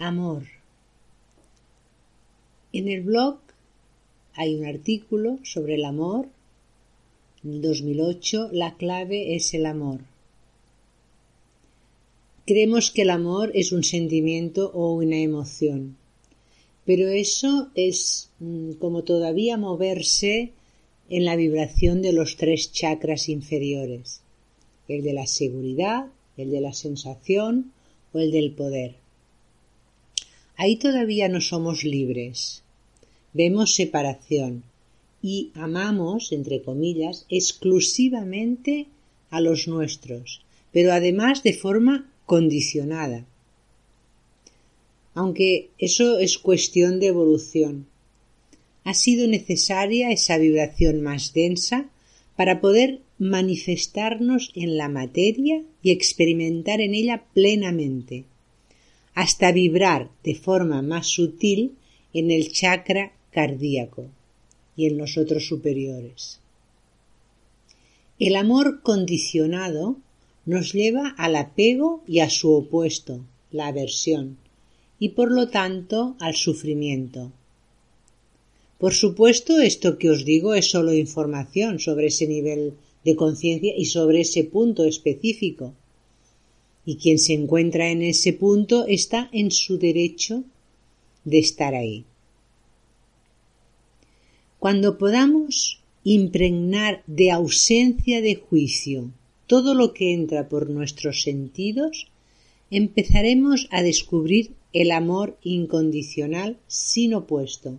Amor. En el blog hay un artículo sobre el amor. En 2008 la clave es el amor. Creemos que el amor es un sentimiento o una emoción, pero eso es mm, como todavía moverse en la vibración de los tres chakras inferiores, el de la seguridad, el de la sensación o el del poder. Ahí todavía no somos libres. Vemos separación y amamos, entre comillas, exclusivamente a los nuestros, pero además de forma condicionada. Aunque eso es cuestión de evolución. Ha sido necesaria esa vibración más densa para poder manifestarnos en la materia y experimentar en ella plenamente hasta vibrar de forma más sutil en el chakra cardíaco y en los otros superiores. El amor condicionado nos lleva al apego y a su opuesto, la aversión, y por lo tanto al sufrimiento. Por supuesto, esto que os digo es solo información sobre ese nivel de conciencia y sobre ese punto específico y quien se encuentra en ese punto está en su derecho de estar ahí. Cuando podamos impregnar de ausencia de juicio todo lo que entra por nuestros sentidos, empezaremos a descubrir el amor incondicional sin opuesto.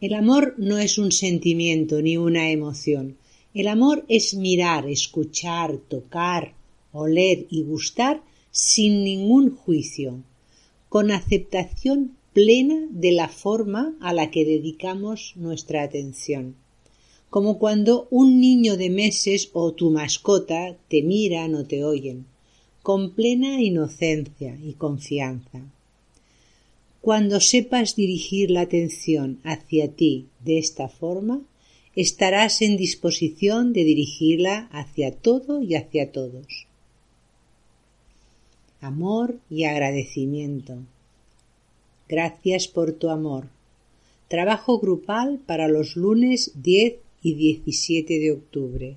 El amor no es un sentimiento ni una emoción. El amor es mirar, escuchar, tocar, oler y gustar sin ningún juicio, con aceptación plena de la forma a la que dedicamos nuestra atención, como cuando un niño de meses o tu mascota te miran o te oyen, con plena inocencia y confianza. Cuando sepas dirigir la atención hacia ti de esta forma, estarás en disposición de dirigirla hacia todo y hacia todos amor y agradecimiento. Gracias por tu amor. Trabajo grupal para los lunes 10 y 17 de octubre.